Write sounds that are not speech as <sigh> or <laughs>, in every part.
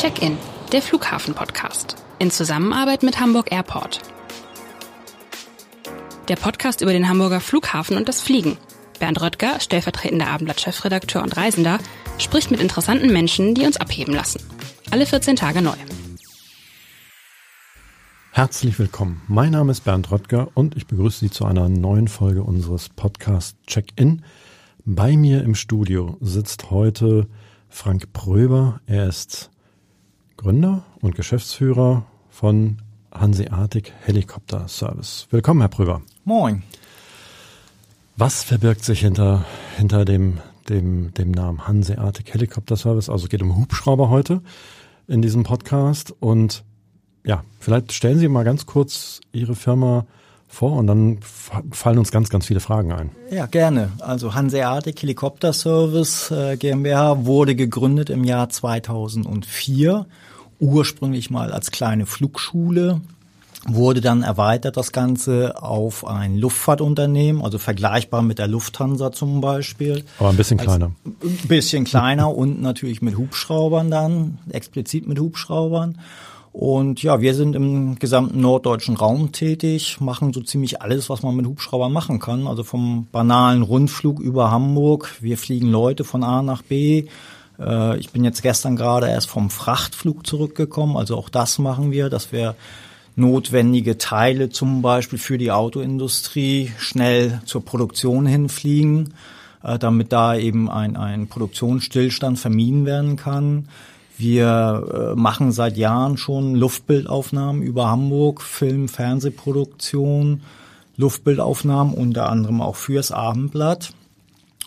Check-in, der Flughafen-Podcast. In Zusammenarbeit mit Hamburg Airport. Der Podcast über den Hamburger Flughafen und das Fliegen. Bernd Röttger, stellvertretender Abendblatt-Chefredakteur und Reisender, spricht mit interessanten Menschen, die uns abheben lassen. Alle 14 Tage neu. Herzlich willkommen. Mein Name ist Bernd Röttger und ich begrüße Sie zu einer neuen Folge unseres Podcasts Check-In. Bei mir im Studio sitzt heute Frank Pröber. Er ist Gründer und Geschäftsführer von Hanseatic Helikopter Service. Willkommen, Herr Pröber. Moin. Was verbirgt sich hinter, hinter dem, dem, dem Namen Hanseatic Helikopter Service? Also es geht um Hubschrauber heute in diesem Podcast und ja, vielleicht stellen Sie mal ganz kurz Ihre Firma vor und dann fallen uns ganz, ganz viele Fragen ein. Ja, gerne. Also Hanseatic Helikopter Service äh, GmbH wurde gegründet im Jahr 2004, ursprünglich mal als kleine Flugschule, wurde dann erweitert das Ganze auf ein Luftfahrtunternehmen, also vergleichbar mit der Lufthansa zum Beispiel. Aber ein bisschen kleiner. Ein bisschen kleiner und natürlich mit Hubschraubern dann, explizit mit Hubschraubern. Und ja, wir sind im gesamten norddeutschen Raum tätig, machen so ziemlich alles, was man mit Hubschraubern machen kann. Also vom banalen Rundflug über Hamburg. Wir fliegen Leute von A nach B. Äh, ich bin jetzt gestern gerade erst vom Frachtflug zurückgekommen. Also auch das machen wir, dass wir notwendige Teile zum Beispiel für die Autoindustrie schnell zur Produktion hinfliegen, äh, damit da eben ein, ein Produktionsstillstand vermieden werden kann. Wir äh, machen seit Jahren schon Luftbildaufnahmen über Hamburg, Film, Fernsehproduktion, Luftbildaufnahmen unter anderem auch fürs Abendblatt.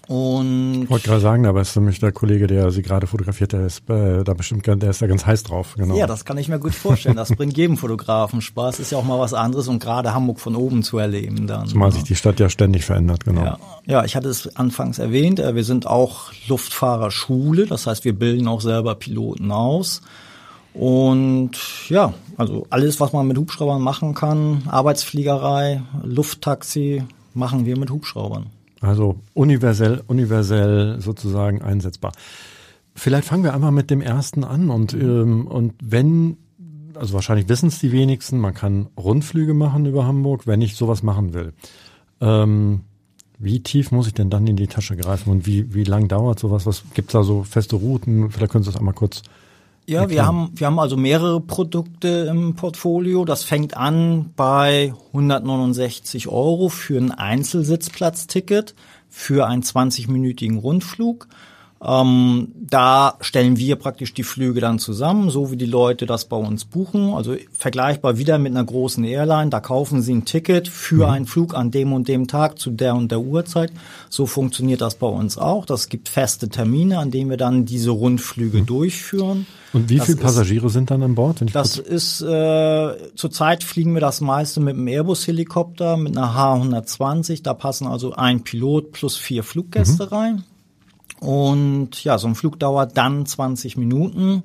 Und ich wollte gerade sagen, aber ist nämlich der Kollege, der Sie gerade fotografiert, der ist äh, da bestimmt, der ist da ganz heiß drauf. Genau. Ja, das kann ich mir gut vorstellen. Das bringt jedem Fotografen Spaß. Ist ja auch mal was anderes und gerade Hamburg von oben zu erleben dann. Zumal ja. sich die Stadt ja ständig verändert, genau. Ja. ja, ich hatte es anfangs erwähnt. Äh, wir sind auch Luftfahrerschule, das heißt, wir bilden auch selber Piloten aus. Und ja, also alles, was man mit Hubschraubern machen kann, Arbeitsfliegerei, Lufttaxi, machen wir mit Hubschraubern. Also universell, universell sozusagen einsetzbar. Vielleicht fangen wir einfach mit dem ersten an und, ähm, und wenn, also wahrscheinlich wissen es die wenigsten, man kann Rundflüge machen über Hamburg, wenn ich sowas machen will. Ähm, wie tief muss ich denn dann in die Tasche greifen und wie, wie lang dauert sowas? Was gibt's da so feste Routen? Vielleicht können Sie das einmal kurz ja, wir haben, wir haben also mehrere Produkte im Portfolio. Das fängt an bei 169 Euro für ein Einzelsitzplatzticket für einen 20-minütigen Rundflug. Ähm, da stellen wir praktisch die Flüge dann zusammen, so wie die Leute das bei uns buchen. Also vergleichbar wieder mit einer großen Airline. Da kaufen sie ein Ticket für mhm. einen Flug an dem und dem Tag zu der und der Uhrzeit. So funktioniert das bei uns auch. Das gibt feste Termine, an denen wir dann diese Rundflüge mhm. durchführen. Und wie viele Passagiere sind dann an Bord? das ist äh, zurzeit fliegen wir das meiste mit einem Airbus-Helikopter mit einer H120. Da passen also ein Pilot plus vier Fluggäste mhm. rein. Und ja, so ein Flug dauert dann 20 Minuten.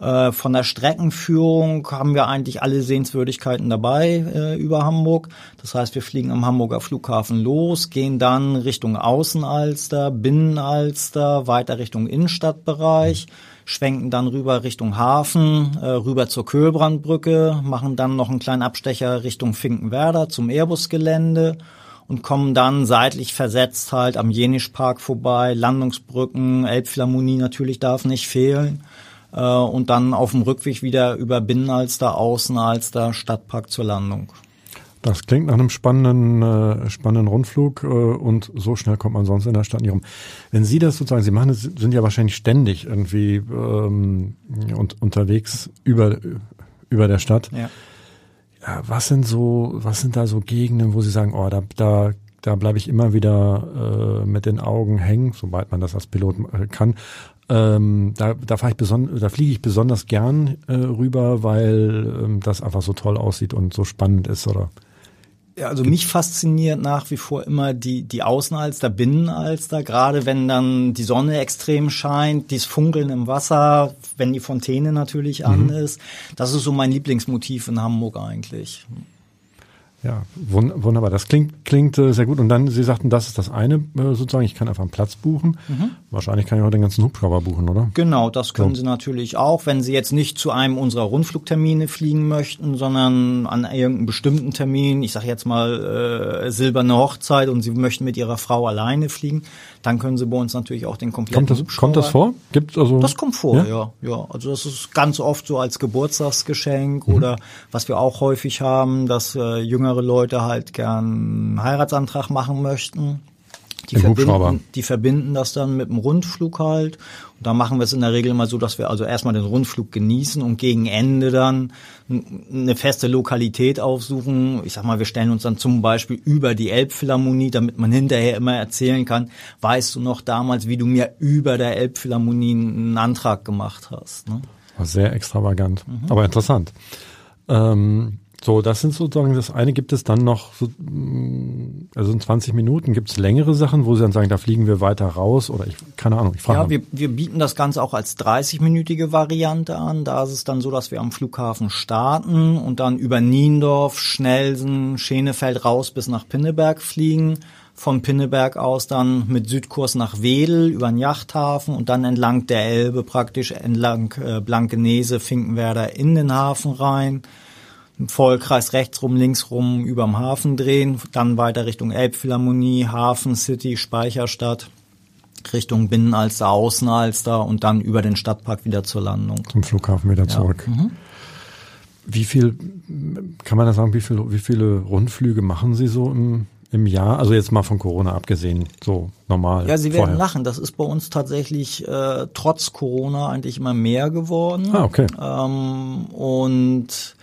Äh, von der Streckenführung haben wir eigentlich alle Sehenswürdigkeiten dabei äh, über Hamburg. Das heißt, wir fliegen am Hamburger Flughafen los, gehen dann Richtung Außenalster, Binnenalster, weiter Richtung Innenstadtbereich, schwenken dann rüber Richtung Hafen, äh, rüber zur Köhlbrandbrücke, machen dann noch einen kleinen Abstecher Richtung Finkenwerder zum Airbus-Gelände und kommen dann seitlich versetzt halt am Jenischpark vorbei, Landungsbrücken, Elbphilharmonie natürlich darf nicht fehlen. Äh, und dann auf dem Rückweg wieder über Binnenalster, Außenalster, Stadtpark zur Landung. Das klingt nach einem spannenden, äh, spannenden Rundflug äh, und so schnell kommt man sonst in der Stadt nicht rum. Wenn Sie das sozusagen, Sie machen das, sind ja wahrscheinlich ständig irgendwie ähm, und, unterwegs über, über der Stadt. Ja was sind so, was sind da so Gegenden, wo Sie sagen, oh, da, da, da bleibe ich immer wieder äh, mit den Augen hängen, sobald man das als Pilot äh, kann. Ähm, da da, fahr ich da fliege ich besonders gern äh, rüber, weil ähm, das einfach so toll aussieht und so spannend ist, oder? Ja, also mich fasziniert nach wie vor immer die, die Außenalster, Binnenalster, gerade wenn dann die Sonne extrem scheint, dieses Funkeln im Wasser, wenn die Fontäne natürlich an mhm. ist. Das ist so mein Lieblingsmotiv in Hamburg eigentlich. Ja, wunderbar. Das klingt, klingt äh, sehr gut. Und dann, Sie sagten, das ist das eine äh, sozusagen. Ich kann einfach einen Platz buchen. Mhm. Wahrscheinlich kann ich auch den ganzen Hubschrauber buchen, oder? Genau, das können so. Sie natürlich auch, wenn Sie jetzt nicht zu einem unserer Rundflugtermine fliegen möchten, sondern an irgendeinem bestimmten Termin, ich sage jetzt mal äh, silberne Hochzeit und Sie möchten mit Ihrer Frau alleine fliegen, dann können Sie bei uns natürlich auch den kompletten kommt das, Hubschrauber. Kommt das vor? Gibt also? Das kommt vor, ja? ja, ja. Also das ist ganz oft so als Geburtstagsgeschenk mhm. oder was wir auch häufig haben, dass äh, jüngere jüngere Leute halt gern einen Heiratsantrag machen möchten. Die Im verbinden, Hubschrauber. die verbinden das dann mit dem Rundflug halt. Und da machen wir es in der Regel mal so, dass wir also erstmal den Rundflug genießen und gegen Ende dann eine feste Lokalität aufsuchen. Ich sag mal, wir stellen uns dann zum Beispiel über die Elbphilharmonie, damit man hinterher immer erzählen kann, weißt du noch damals, wie du mir über der Elbphilharmonie einen Antrag gemacht hast. Ne? Sehr extravagant, mhm. aber interessant. Ähm, so, das sind sozusagen das eine. Gibt es dann noch, so, mm, also in 20 Minuten gibt es längere Sachen, wo Sie dann sagen, da fliegen wir weiter raus oder ich, keine Ahnung, ich frage Ja, wir, wir bieten das Ganze auch als 30-minütige Variante an. Da ist es dann so, dass wir am Flughafen starten und dann über Niendorf, Schnelsen, Schenefeld raus bis nach Pinneberg fliegen. Von Pinneberg aus dann mit Südkurs nach Wedel über den Yachthafen und dann entlang der Elbe praktisch entlang äh, Blankenese, Finkenwerder in den Hafen rein im Vollkreis rechts rum, links rum überm Hafen drehen, dann weiter Richtung Elbphilharmonie, Hafen City, Speicherstadt, Richtung Binnenalster, Außenalster und dann über den Stadtpark wieder zur Landung. Zum Flughafen wieder zurück. Ja. Mhm. Wie viel, kann man da sagen, wie viele, wie viele Rundflüge machen Sie so im, im Jahr? Also jetzt mal von Corona abgesehen, so normal. Ja, Sie werden vorher. lachen. Das ist bei uns tatsächlich äh, trotz Corona eigentlich immer mehr geworden. Ah, okay. Ähm, und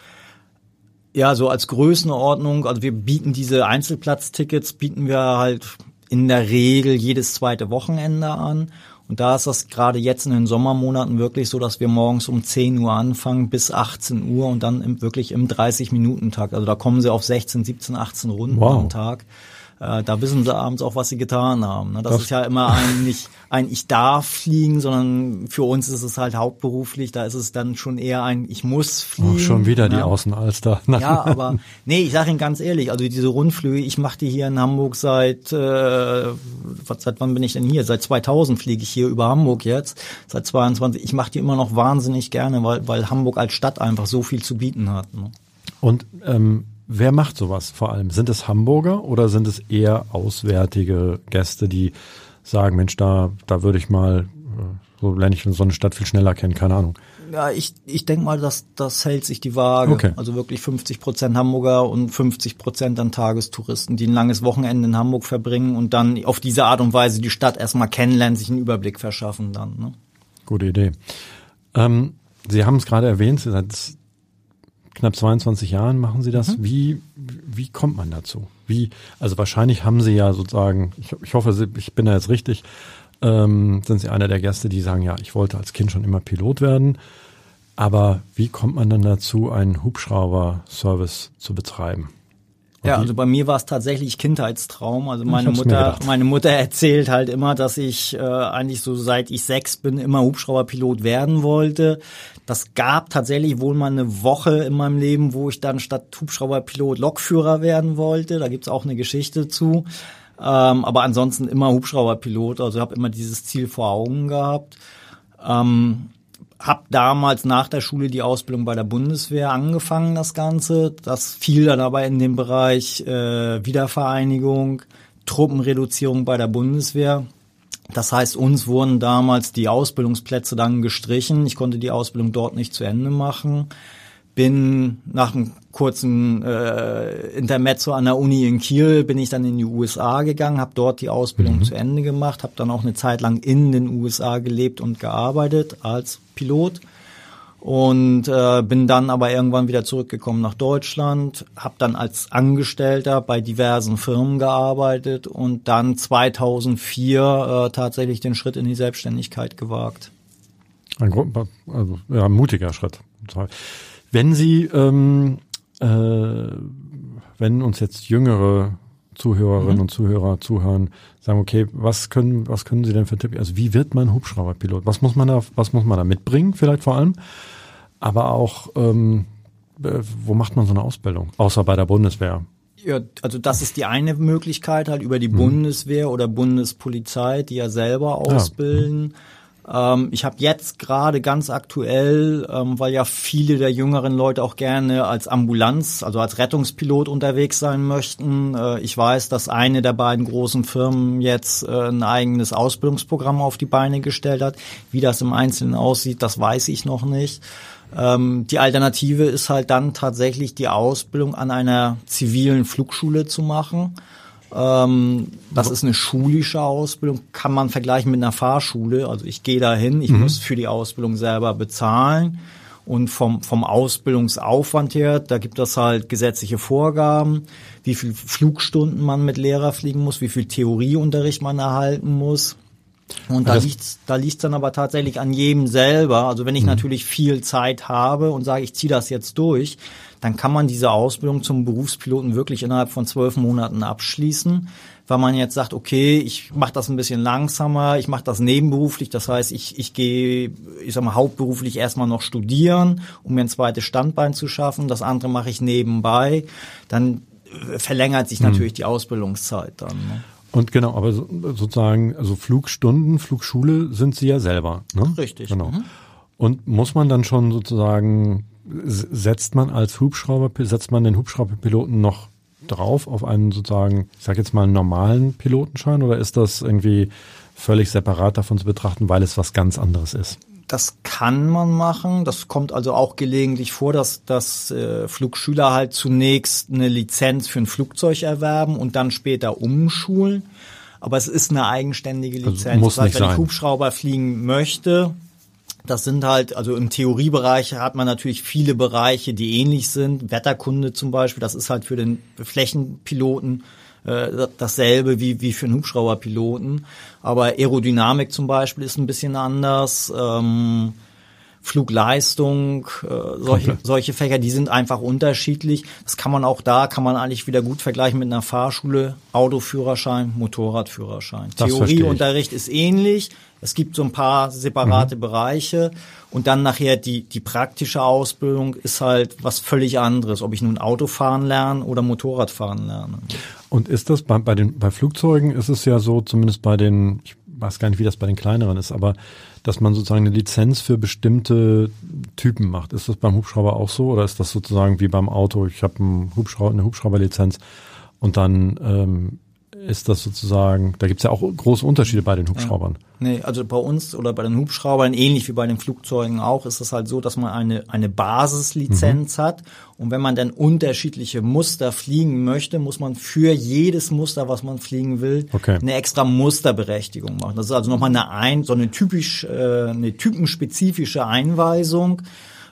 ja, so als Größenordnung, also wir bieten diese Einzelplatztickets, bieten wir halt in der Regel jedes zweite Wochenende an. Und da ist das gerade jetzt in den Sommermonaten wirklich so, dass wir morgens um 10 Uhr anfangen bis 18 Uhr und dann im, wirklich im 30-Minuten-Tag. Also da kommen sie auf 16, 17, 18 Runden wow. am Tag äh, da wissen sie abends auch, was sie getan haben. Ne? Das, das ist ja immer ein nicht ein Ich darf fliegen, sondern für uns ist es halt hauptberuflich, da ist es dann schon eher ein Ich muss fliegen. Oh, schon wieder ne? die Außenalster. <laughs> ja, aber nee, ich sage Ihnen ganz ehrlich, also diese Rundflüge, ich mache die hier in Hamburg seit, äh, seit wann bin ich denn hier? Seit 2000 fliege ich hier über Hamburg jetzt, seit 22. Ich mache die immer noch wahnsinnig gerne, weil, weil Hamburg als Stadt einfach so viel zu bieten hat. Ne? Und ähm, Wer macht sowas vor allem? Sind es Hamburger oder sind es eher auswärtige Gäste, die sagen, Mensch, da, da würde ich mal, äh, so lerne ich so eine Stadt viel schneller kennen, keine Ahnung. Ja, ich, ich denke mal, dass das hält sich die Waage. Okay. Also wirklich 50 Prozent Hamburger und 50 Prozent dann Tagestouristen, die ein langes Wochenende in Hamburg verbringen und dann auf diese Art und Weise die Stadt erstmal kennenlernen, sich einen Überblick verschaffen dann. Ne? Gute Idee. Ähm, Sie haben es gerade erwähnt, Sie sind knapp 22 Jahren machen Sie das. Mhm. Wie, wie kommt man dazu? Wie, also wahrscheinlich haben Sie ja sozusagen, ich, ich hoffe, ich bin da jetzt richtig, ähm, sind Sie einer der Gäste, die sagen, ja, ich wollte als Kind schon immer Pilot werden. Aber wie kommt man dann dazu, einen Hubschrauber-Service zu betreiben? Ja, also bei mir war es tatsächlich Kindheitstraum. Also meine Mutter, meine Mutter erzählt halt immer, dass ich äh, eigentlich so seit ich sechs bin immer Hubschrauberpilot werden wollte. Das gab tatsächlich wohl mal eine Woche in meinem Leben, wo ich dann statt Hubschrauberpilot Lokführer werden wollte. Da gibt's auch eine Geschichte zu. Ähm, aber ansonsten immer Hubschrauberpilot. Also habe immer dieses Ziel vor Augen gehabt. Ähm, hab damals nach der Schule die Ausbildung bei der Bundeswehr angefangen, das Ganze. Das fiel dann aber in den Bereich äh, Wiedervereinigung, Truppenreduzierung bei der Bundeswehr. Das heißt, uns wurden damals die Ausbildungsplätze dann gestrichen. Ich konnte die Ausbildung dort nicht zu Ende machen. Bin nach einem kurzen äh, Intermezzo an der Uni in Kiel bin ich dann in die USA gegangen, habe dort die Ausbildung mhm. zu Ende gemacht, habe dann auch eine Zeit lang in den USA gelebt und gearbeitet als Pilot und äh, bin dann aber irgendwann wieder zurückgekommen nach Deutschland, habe dann als Angestellter bei diversen Firmen gearbeitet und dann 2004 äh, tatsächlich den Schritt in die Selbstständigkeit gewagt. Ein also, ja, mutiger Schritt. Wenn Sie ähm, äh, wenn uns jetzt jüngere Zuhörerinnen mhm. und Zuhörer zuhören, sagen, okay, was können, was können Sie denn für Tipps? Also wie wird man Hubschrauberpilot? Was muss man da, was muss man da mitbringen, vielleicht vor allem? Aber auch, ähm, äh, wo macht man so eine Ausbildung? Außer bei der Bundeswehr. Ja, also das ist die eine Möglichkeit, halt über die mhm. Bundeswehr oder Bundespolizei, die ja selber ausbilden. Ja. Ähm, ich habe jetzt gerade ganz aktuell, ähm, weil ja viele der jüngeren Leute auch gerne als Ambulanz, also als Rettungspilot unterwegs sein möchten. Äh, ich weiß, dass eine der beiden großen Firmen jetzt äh, ein eigenes Ausbildungsprogramm auf die Beine gestellt hat. Wie das im Einzelnen aussieht, das weiß ich noch nicht. Ähm, die Alternative ist halt dann tatsächlich die Ausbildung an einer zivilen Flugschule zu machen. Ähm, das ist eine schulische Ausbildung, kann man vergleichen mit einer Fahrschule. Also ich gehe dahin, ich mhm. muss für die Ausbildung selber bezahlen. Und vom, vom Ausbildungsaufwand her, da gibt es halt gesetzliche Vorgaben, wie viel Flugstunden man mit Lehrer fliegen muss, wie viel Theorieunterricht man erhalten muss. Und da liegt da liegt's dann aber tatsächlich an jedem selber. Also wenn ich mhm. natürlich viel Zeit habe und sage, ich ziehe das jetzt durch, dann kann man diese Ausbildung zum Berufspiloten wirklich innerhalb von zwölf Monaten abschließen. Weil man jetzt sagt, okay, ich mache das ein bisschen langsamer, ich mache das nebenberuflich, das heißt, ich, ich gehe, ich sag mal, hauptberuflich erstmal noch studieren, um mir ein zweites Standbein zu schaffen, das andere mache ich nebenbei, dann äh, verlängert sich mhm. natürlich die Ausbildungszeit dann. Ne? Und genau, aber sozusagen, also Flugstunden, Flugschule sind Sie ja selber. Ne? Richtig. Genau. Mhm. Und muss man dann schon sozusagen, setzt man als Hubschrauber, setzt man den Hubschrauberpiloten noch drauf auf einen sozusagen, ich sage jetzt mal, normalen Pilotenschein oder ist das irgendwie völlig separat davon zu betrachten, weil es was ganz anderes ist? Das kann man machen. Das kommt also auch gelegentlich vor, dass, dass äh, Flugschüler halt zunächst eine Lizenz für ein Flugzeug erwerben und dann später umschulen. Aber es ist eine eigenständige also Lizenz. Also muss das heißt, wenn sein. ich Hubschrauber fliegen möchte, das sind halt, also im Theoriebereich hat man natürlich viele Bereiche, die ähnlich sind. Wetterkunde zum Beispiel, das ist halt für den Flächenpiloten äh, dasselbe wie, wie für einen Hubschrauberpiloten. Aber Aerodynamik zum Beispiel ist ein bisschen anders. Ähm, Flugleistung, äh, solche, solche Fächer, die sind einfach unterschiedlich. Das kann man auch da, kann man eigentlich wieder gut vergleichen mit einer Fahrschule, Autoführerschein, Motorradführerschein. Das Theorieunterricht ist ähnlich. Es gibt so ein paar separate mhm. Bereiche und dann nachher die, die praktische Ausbildung ist halt was völlig anderes, ob ich nun Auto fahren lerne oder Motorrad fahren lerne. Und ist das bei, bei den bei Flugzeugen ist es ja so, zumindest bei den, ich weiß gar nicht, wie das bei den kleineren ist, aber dass man sozusagen eine Lizenz für bestimmte Typen macht. Ist das beim Hubschrauber auch so oder ist das sozusagen wie beim Auto? Ich habe einen Hubschrauber, eine Hubschrauberlizenz und dann ähm, ist das sozusagen, da gibt es ja auch große Unterschiede bei den Hubschraubern. Ja. Nee, also bei uns oder bei den Hubschraubern, ähnlich wie bei den Flugzeugen auch, ist es halt so, dass man eine, eine Basislizenz mhm. hat. Und wenn man dann unterschiedliche Muster fliegen möchte, muss man für jedes Muster, was man fliegen will, okay. eine extra Musterberechtigung machen. Das ist also nochmal eine, ein, so eine typisch, äh, eine typenspezifische Einweisung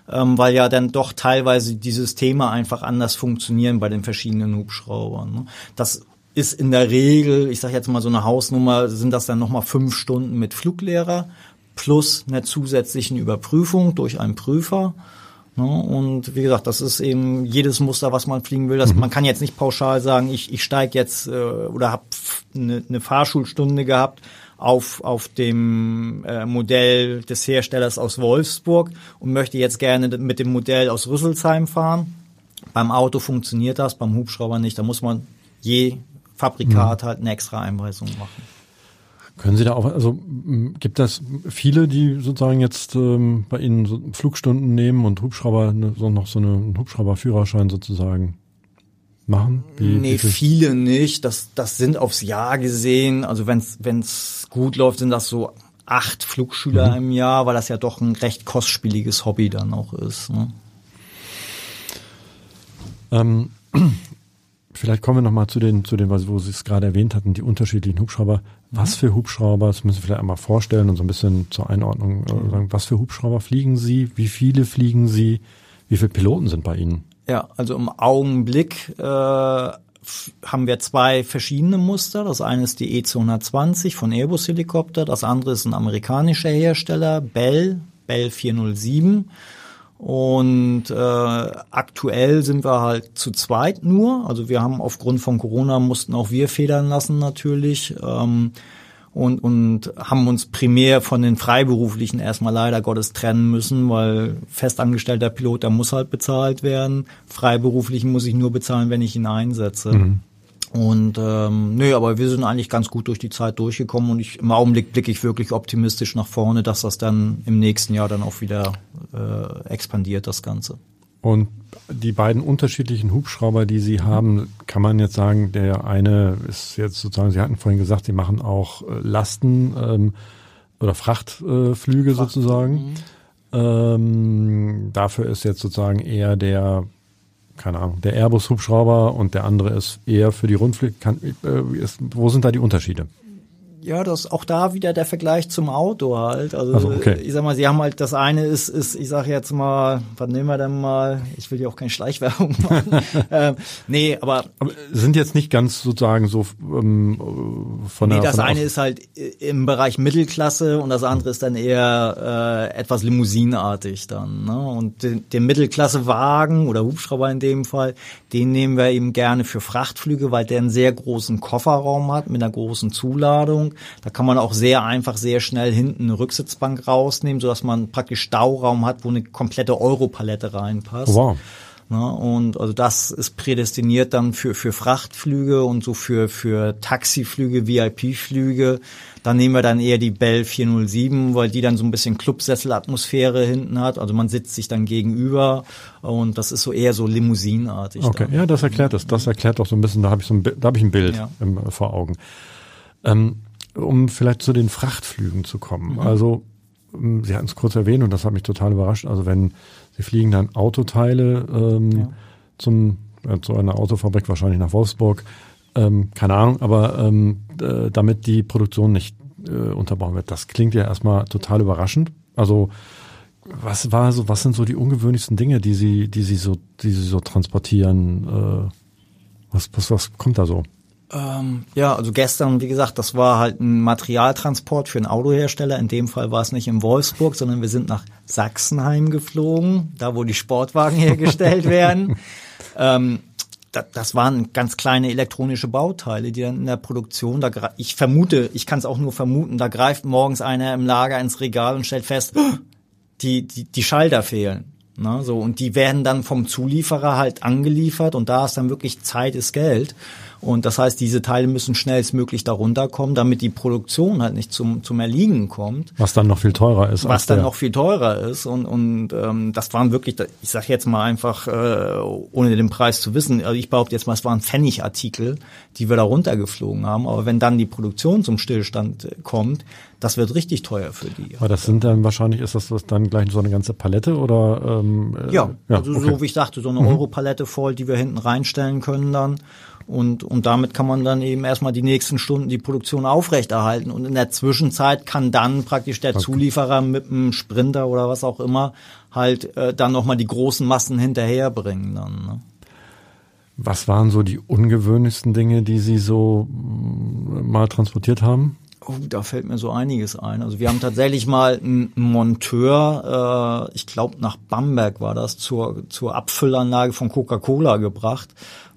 ähm, weil ja dann doch teilweise die Systeme einfach anders funktionieren bei den verschiedenen Hubschraubern. Ne? Das ist in der Regel, ich sage jetzt mal so eine Hausnummer, sind das dann nochmal fünf Stunden mit Fluglehrer plus einer zusätzlichen Überprüfung durch einen Prüfer. Ne? Und wie gesagt, das ist eben jedes Muster, was man fliegen will. Das, mhm. Man kann jetzt nicht pauschal sagen, ich, ich steige jetzt äh, oder habe eine, eine Fahrschulstunde gehabt auf, auf dem äh, Modell des Herstellers aus Wolfsburg und möchte jetzt gerne mit dem Modell aus Rüsselsheim fahren. Beim Auto funktioniert das, beim Hubschrauber nicht. Da muss man je Fabrikat mhm. halt eine extra Einweisung machen. Können Sie da auch, also gibt es viele, die sozusagen jetzt ähm, bei Ihnen so Flugstunden nehmen und Hubschrauber, ne, so noch so einen Hubschrauberführerschein sozusagen machen? Wie, nee, wie viele nicht. Das, das sind aufs Jahr gesehen. Also wenn es gut läuft, sind das so acht Flugschüler mhm. im Jahr, weil das ja doch ein recht kostspieliges Hobby dann auch ist. Ne? Ähm, Vielleicht kommen wir nochmal zu den, zu den, wo Sie es gerade erwähnt hatten, die unterschiedlichen Hubschrauber. Was für Hubschrauber, das müssen Sie vielleicht einmal vorstellen und so ein bisschen zur Einordnung äh, sagen, was für Hubschrauber fliegen Sie, wie viele fliegen Sie, wie viele Piloten sind bei Ihnen? Ja, also im Augenblick äh, haben wir zwei verschiedene Muster. Das eine ist die E220 von Airbus Helikopter, das andere ist ein amerikanischer Hersteller, Bell, Bell 407. Und äh, aktuell sind wir halt zu zweit nur. Also wir haben aufgrund von Corona mussten auch wir federn lassen natürlich. Ähm, und, und haben uns primär von den Freiberuflichen erstmal leider Gottes trennen müssen, weil festangestellter Pilot, der muss halt bezahlt werden. Freiberuflichen muss ich nur bezahlen, wenn ich ihn einsetze. Mhm. Und ähm, nö, aber wir sind eigentlich ganz gut durch die Zeit durchgekommen und ich, im Augenblick blicke ich wirklich optimistisch nach vorne, dass das dann im nächsten Jahr dann auch wieder äh, expandiert, das Ganze. Und die beiden unterschiedlichen Hubschrauber, die Sie haben, kann man jetzt sagen, der eine ist jetzt sozusagen, Sie hatten vorhin gesagt, Sie machen auch äh, Lasten ähm, oder Frachtflüge äh, sozusagen. Mhm. Ähm, dafür ist jetzt sozusagen eher der keine Ahnung, der Airbus-Hubschrauber und der andere ist eher für die Rundflüge. Kann, äh, wo sind da die Unterschiede? Ja, das auch da wieder der Vergleich zum Auto halt. Also, also okay. ich sag mal, sie haben halt das eine ist, ist, ich sag jetzt mal, was nehmen wir denn mal? Ich will ja auch keine Schleichwerbung <laughs> machen. ähm, nee, aber, aber sind jetzt nicht ganz sozusagen so ähm, von der. Nee, das eine ist halt im Bereich Mittelklasse und das andere ist dann eher äh, etwas limousinenartig dann. Ne? Und den, den Mittelklassewagen oder Hubschrauber in dem Fall, den nehmen wir eben gerne für Frachtflüge, weil der einen sehr großen Kofferraum hat mit einer großen Zuladung da kann man auch sehr einfach, sehr schnell hinten eine Rücksitzbank rausnehmen, sodass man praktisch Stauraum hat, wo eine komplette Europalette reinpasst. Wow. Na, und also das ist prädestiniert dann für, für Frachtflüge und so für, für Taxiflüge, VIP-Flüge. Da nehmen wir dann eher die Bell 407, weil die dann so ein bisschen Clubsesselatmosphäre hinten hat. Also man sitzt sich dann gegenüber und das ist so eher so limousinenartig. Okay, dann. ja, das erklärt das. Das erklärt doch so ein bisschen, da habe ich so ein, da habe ich ein Bild ja. im, vor Augen. Ähm, um vielleicht zu den Frachtflügen zu kommen. Mhm. Also ähm, Sie hatten es kurz erwähnt und das hat mich total überrascht. Also wenn Sie fliegen dann Autoteile ähm, ja. zum äh, zu einer Autofabrik wahrscheinlich nach Wolfsburg, ähm, keine Ahnung, aber ähm, äh, damit die Produktion nicht äh, unterbrochen wird. Das klingt ja erstmal total überraschend. Also was war so, was sind so die ungewöhnlichsten Dinge, die Sie, die Sie so, die Sie so transportieren? Äh, was, was, was kommt da so? Ähm, ja, also gestern, wie gesagt, das war halt ein Materialtransport für einen Autohersteller. In dem Fall war es nicht in Wolfsburg, sondern wir sind nach Sachsenheim geflogen, da wo die Sportwagen hergestellt <laughs> werden. Ähm, das, das waren ganz kleine elektronische Bauteile, die dann in der Produktion, da ich vermute, ich kann es auch nur vermuten, da greift morgens einer im Lager ins Regal und stellt fest, die, die, die Schalter fehlen. Na, so, und die werden dann vom Zulieferer halt angeliefert und da ist dann wirklich Zeit ist Geld. Und das heißt, diese Teile müssen schnellstmöglich darunter kommen, damit die Produktion halt nicht zum, zum Erliegen kommt. Was dann noch viel teurer ist. Was dann noch viel teurer ist. Und, und ähm, das waren wirklich, ich sage jetzt mal einfach, äh, ohne den Preis zu wissen, also ich behaupte jetzt mal, es waren Pfennigartikel, die wir da runtergeflogen haben. Aber wenn dann die Produktion zum Stillstand kommt, das wird richtig teuer für die. Aber das sind dann wahrscheinlich, ist das dann gleich so eine ganze Palette oder? Ähm, äh, ja, ja also okay. so wie ich sagte, so eine mhm. Europalette voll, die wir hinten reinstellen können dann. Und, und damit kann man dann eben erstmal die nächsten Stunden die Produktion aufrechterhalten. Und in der Zwischenzeit kann dann praktisch der okay. Zulieferer mit einem Sprinter oder was auch immer halt äh, dann nochmal die großen Massen hinterherbringen dann. Ne? Was waren so die ungewöhnlichsten Dinge, die Sie so mm, mal transportiert haben? Oh, da fällt mir so einiges ein. Also wir haben tatsächlich mal einen Monteur, äh, ich glaube nach Bamberg war das, zur, zur Abfüllanlage von Coca-Cola gebracht,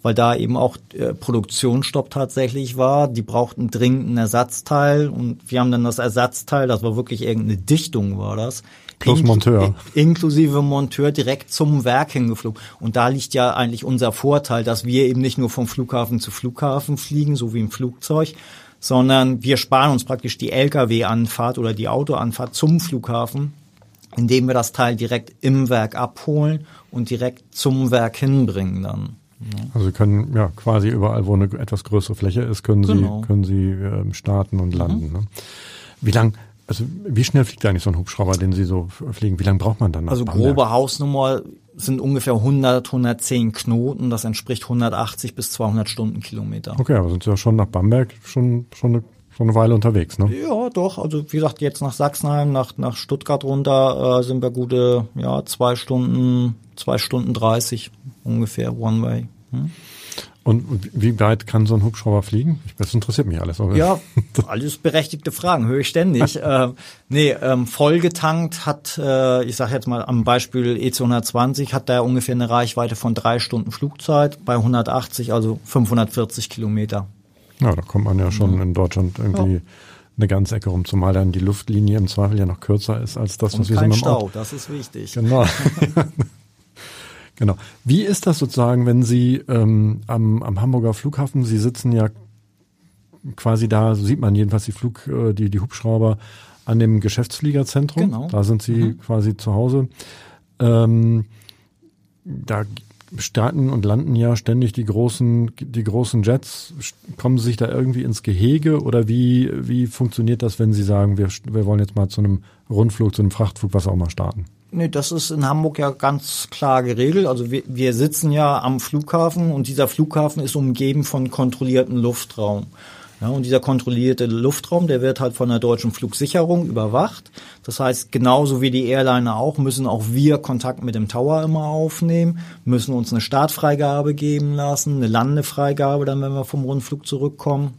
weil da eben auch äh, Produktionsstopp tatsächlich war. Die brauchten dringend ein Ersatzteil und wir haben dann das Ersatzteil, das war wirklich irgendeine Dichtung war das. Plus Monteur. Inklusive Monteur direkt zum Werk hingeflogen. Und da liegt ja eigentlich unser Vorteil, dass wir eben nicht nur vom Flughafen zu Flughafen fliegen, so wie im Flugzeug, sondern wir sparen uns praktisch die Lkw-Anfahrt oder die Autoanfahrt zum Flughafen, indem wir das Teil direkt im Werk abholen und direkt zum Werk hinbringen dann. Also Sie können ja quasi überall, wo eine etwas größere Fläche ist, können genau. Sie können Sie ähm, starten und landen. Mhm. Ne? Wie lang, also wie schnell fliegt eigentlich so ein Hubschrauber, den Sie so fliegen? Wie lange braucht man dann? Also grobe Hausnummer sind ungefähr 100, 110 Knoten. Das entspricht 180 bis 200 Stundenkilometer. Okay, aber sind Sie ja schon nach Bamberg schon, schon eine schon eine Weile unterwegs, ne? Ja, doch. Also wie gesagt, jetzt nach Sachsenheim, nach, nach Stuttgart runter äh, sind wir gute ja, zwei Stunden, zwei Stunden dreißig ungefähr One Way. Hm? Und wie weit kann so ein Hubschrauber fliegen? Das interessiert mich alles. Ja, alles berechtigte Fragen, höre ich ständig. <laughs> äh, nee, ähm, vollgetankt hat, äh, ich sage jetzt mal am Beispiel E220, hat da ungefähr eine Reichweite von drei Stunden Flugzeit, bei 180 also 540 Kilometer. Ja, da kommt man ja schon ja. in Deutschland irgendwie eine ganze Ecke rum, zumal dann die Luftlinie im Zweifel ja noch kürzer ist als das, Und was wir so mit dem Stau, Auto. das ist wichtig. Genau. <laughs> <laughs> genau. Wie ist das sozusagen, wenn Sie ähm, am, am Hamburger Flughafen, Sie sitzen ja quasi da, so sieht man jedenfalls die Flug, äh, die, die Hubschrauber an dem Geschäftsfliegerzentrum. Genau. Da sind Sie quasi zu Hause. Ähm, da starten und landen ja ständig die großen, die großen Jets. Kommen Sie sich da irgendwie ins Gehege oder wie, wie funktioniert das, wenn Sie sagen, wir, wir wollen jetzt mal zu einem Rundflug, zu einem Frachtflug, was auch mal starten? Nee, das ist in Hamburg ja ganz klar geregelt. Also wir, wir sitzen ja am Flughafen und dieser Flughafen ist umgeben von kontrollierten Luftraum. Ja, und dieser kontrollierte Luftraum, der wird halt von der deutschen Flugsicherung überwacht. Das heißt, genauso wie die Airliner auch, müssen auch wir Kontakt mit dem Tower immer aufnehmen, müssen uns eine Startfreigabe geben lassen, eine Landefreigabe dann, wenn wir vom Rundflug zurückkommen.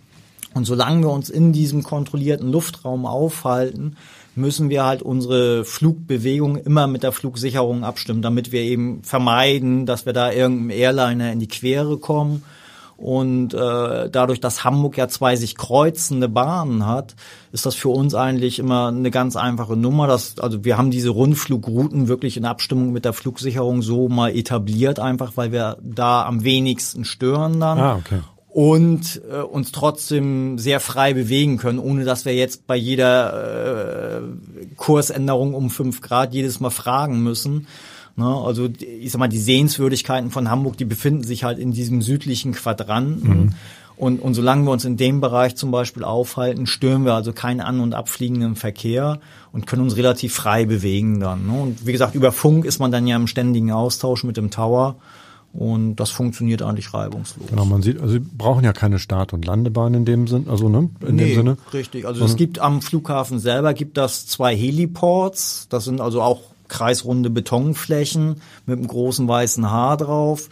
Und solange wir uns in diesem kontrollierten Luftraum aufhalten, müssen wir halt unsere Flugbewegung immer mit der Flugsicherung abstimmen, damit wir eben vermeiden, dass wir da irgendeinem Airliner in die Quere kommen. Und äh, dadurch, dass Hamburg ja zwei sich kreuzende Bahnen hat, ist das für uns eigentlich immer eine ganz einfache Nummer. Dass, also wir haben diese Rundflugrouten wirklich in Abstimmung mit der Flugsicherung so mal etabliert, einfach weil wir da am wenigsten stören dann. Ah, okay und äh, uns trotzdem sehr frei bewegen können, ohne dass wir jetzt bei jeder äh, Kursänderung um fünf Grad jedes Mal fragen müssen. Ne? Also ich sag mal, die Sehenswürdigkeiten von Hamburg, die befinden sich halt in diesem südlichen Quadranten. Mhm. Und, und solange wir uns in dem Bereich zum Beispiel aufhalten, stören wir also keinen an- und abfliegenden Verkehr und können uns relativ frei bewegen dann. Ne? Und wie gesagt, über Funk ist man dann ja im ständigen Austausch mit dem Tower. Und das funktioniert eigentlich reibungslos. Genau, man sieht, also sie brauchen ja keine Start- und Landebahn in dem Sinn, also ne, in nee, dem Sinne. Richtig. Also es gibt am Flughafen selber gibt das zwei Heliports. Das sind also auch kreisrunde Betonflächen mit einem großen weißen Haar drauf.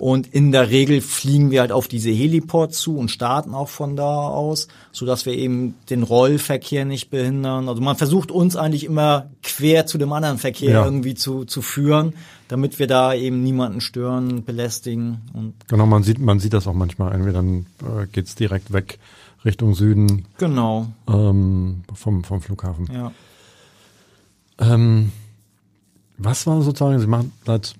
Und in der Regel fliegen wir halt auf diese Heliports zu und starten auch von da aus, so dass wir eben den Rollverkehr nicht behindern. Also man versucht uns eigentlich immer quer zu dem anderen Verkehr Ja. irgendwie zu, zu führen, damit wir da eben niemanden stören, belästigen und Genau, man sieht, man sieht das auch manchmal. Irgendwie dann äh, geht's direkt weg Richtung Süden genau, ähm, vom, vom Flughafen. ja. Ähm, was war sozusagen, Sie machen seit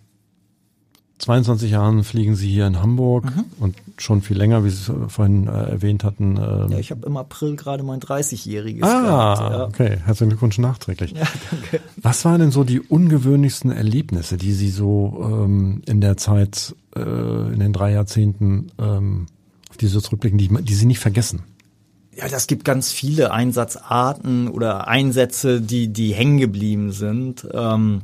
22 Jahren fliegen Sie hier in Hamburg Mhm. und schon viel länger, wie Sie es vorhin äh, erwähnt hatten. ähm, Ja, ich habe im April gerade mein 30-jähriges ah, gehabt. Ja. okay. Herzlichen Glückwunsch nachträglich. Ja, danke. Was waren denn so die ungewöhnlichsten Erlebnisse, die Sie so ähm, in der Zeit, äh, in den drei Jahrzehnten, ähm, auf die Sie zurückblicken, die, die Sie nicht vergessen? Ja, das gibt ganz viele Einsatzarten oder Einsätze, die, die hängen geblieben sind. Ähm,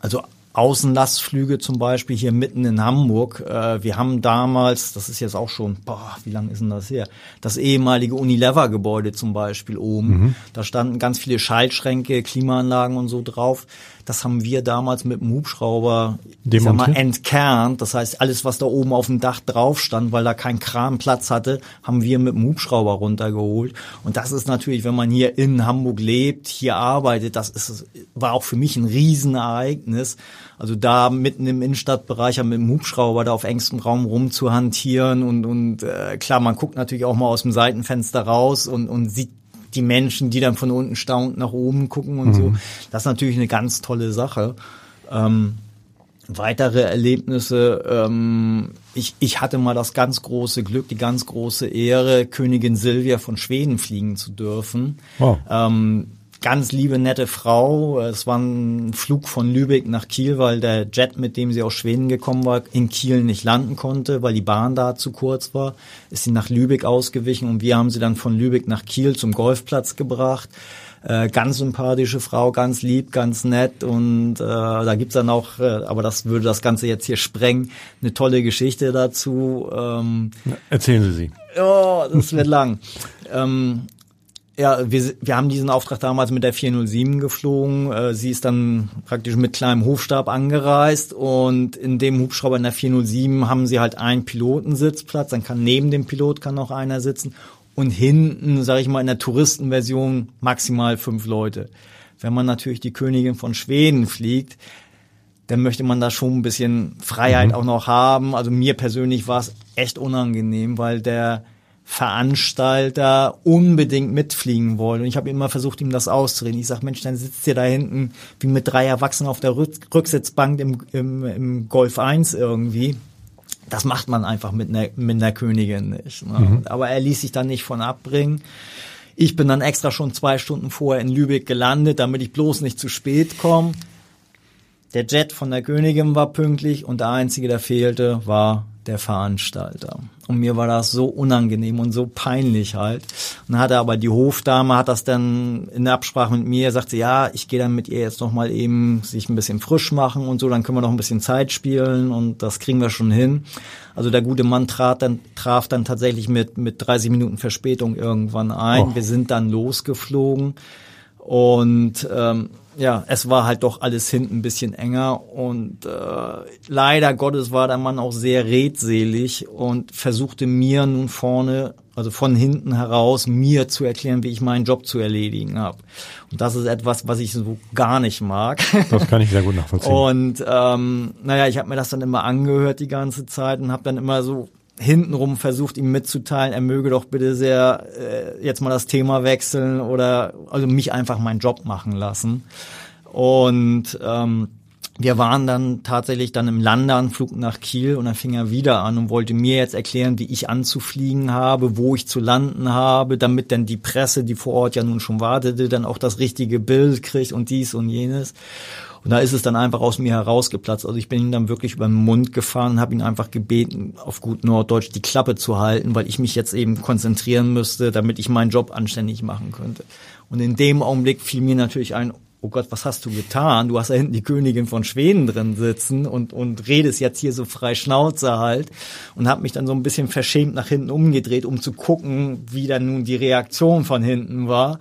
also Außenlastflüge zum Beispiel hier mitten in Hamburg. Äh, wir haben damals, das ist jetzt auch schon, boah, wie lange ist denn das her? Das ehemalige Unilever-Gebäude zum Beispiel oben. Da standen ganz viele Schaltschränke, Klimaanlagen und so drauf. Das haben wir damals mit dem Hubschrauber, ich sag mal, entkernt. Das heißt, alles, was da oben auf dem Dach drauf stand, weil da kein Kran Platz hatte, haben wir mit dem Hubschrauber runtergeholt. Und das ist natürlich, wenn man hier in Hamburg lebt, hier arbeitet, das ist, war auch für mich ein Riesenereignis. Also da mitten im Innenstadtbereich mit dem Hubschrauber da auf engstem Raum rumzuhantieren und, und äh, klar, man guckt natürlich auch mal aus dem Seitenfenster raus und, und sieht die Menschen, die dann von unten staunend nach oben gucken und so. Das ist natürlich eine ganz tolle Sache. Ähm, weitere Erlebnisse. Ähm, ich, ich hatte mal das ganz große Glück, die ganz große Ehre, Königin Silvia von Schweden fliegen zu dürfen. Wow. Ähm, ganz liebe, nette Frau. Es war ein Flug von Lübeck nach Kiel, weil der Jet, mit dem sie aus Schweden gekommen war, in Kiel nicht landen konnte, weil die Bahn da zu kurz war. Ist sie nach Lübeck ausgewichen und wir haben sie dann von Lübeck nach Kiel zum Golfplatz gebracht. Äh, ganz sympathische Frau, ganz lieb, ganz nett und äh, da gibt's dann auch, äh, aber das würde das Ganze jetzt hier sprengen, eine tolle Geschichte dazu. Ähm, Erzählen Sie sie. Oh, das wird lang. <laughs> Ähm, ja, wir, wir haben diesen Auftrag damals mit der 407 geflogen. Äh, sie ist dann praktisch mit kleinem Hofstab angereist und in dem Hubschrauber in der 407 haben sie halt einen Pilotensitzplatz. Dann kann neben dem Pilot kann noch einer sitzen und hinten, sage ich mal, in der Touristenversion maximal fünf Leute. Wenn man natürlich die Königin von Schweden fliegt, dann möchte man da schon ein bisschen Freiheit auch noch haben. Also mir persönlich war es echt unangenehm, weil der Veranstalter unbedingt mitfliegen wollen. Und ich habe immer versucht, ihm das auszureden. Ich sage, Mensch, dann sitzt ihr da hinten wie mit drei Erwachsenen auf der Rücksitzbank im, im, im Golf 1 irgendwie. Das macht man einfach mit einer, mit einer Königin nicht. Ne? Mhm. Aber er ließ sich dann nicht von abbringen. Ich bin dann extra schon zwei Stunden vorher in Lübeck gelandet, damit ich bloß nicht zu spät komme. Der Jet von der Königin war pünktlich und der einzige, der fehlte, war der Veranstalter. Und mir war das so unangenehm und so peinlich halt. Und dann hat er aber die Hofdame hat das dann in der Absprache mit mir, sagte, ja, ich gehe dann mit ihr jetzt noch mal eben sich ein bisschen frisch machen und so, dann können wir noch ein bisschen Zeit spielen und das kriegen wir schon hin. Also der gute Mann trat dann, traf dann tatsächlich mit, mit 30 Minuten Verspätung irgendwann ein. Oh. Wir sind dann losgeflogen und ähm, ja, es war halt doch alles hinten ein bisschen enger und äh, leider Gottes war der Mann auch sehr redselig und versuchte mir nun vorne, also von hinten heraus, mir zu erklären, wie ich meinen Job zu erledigen habe. Und das ist etwas, was ich so gar nicht mag. Das kann ich sehr gut nachvollziehen. <laughs> Und ähm, naja, ich habe mir das dann immer angehört die ganze Zeit und habe dann immer so hintenrum versucht, ihm mitzuteilen, er möge doch bitte sehr äh, jetzt mal das Thema wechseln oder also mich einfach meinen Job machen lassen. Und ähm, wir waren dann tatsächlich dann im Landeanflug nach Kiel und dann fing er wieder an und wollte mir jetzt erklären, wie ich anzufliegen habe, wo ich zu landen habe, damit dann die Presse, die vor Ort ja nun schon wartete, dann auch das richtige Bild kriegt und dies und jenes. Und da ist es dann einfach aus mir herausgeplatzt. Also ich bin ihm dann wirklich über den Mund gefahren und habe ihn einfach gebeten, auf gut Norddeutsch die Klappe zu halten, weil ich mich jetzt eben konzentrieren müsste, damit ich meinen Job anständig machen könnte. Und in dem Augenblick fiel mir natürlich ein, oh Gott, was hast du getan? Du hast da hinten die Königin von Schweden drin sitzen und, und redest jetzt hier so frei Schnauze halt und habe mich dann so ein bisschen verschämt nach hinten umgedreht, um zu gucken, wie dann nun die Reaktion von hinten war.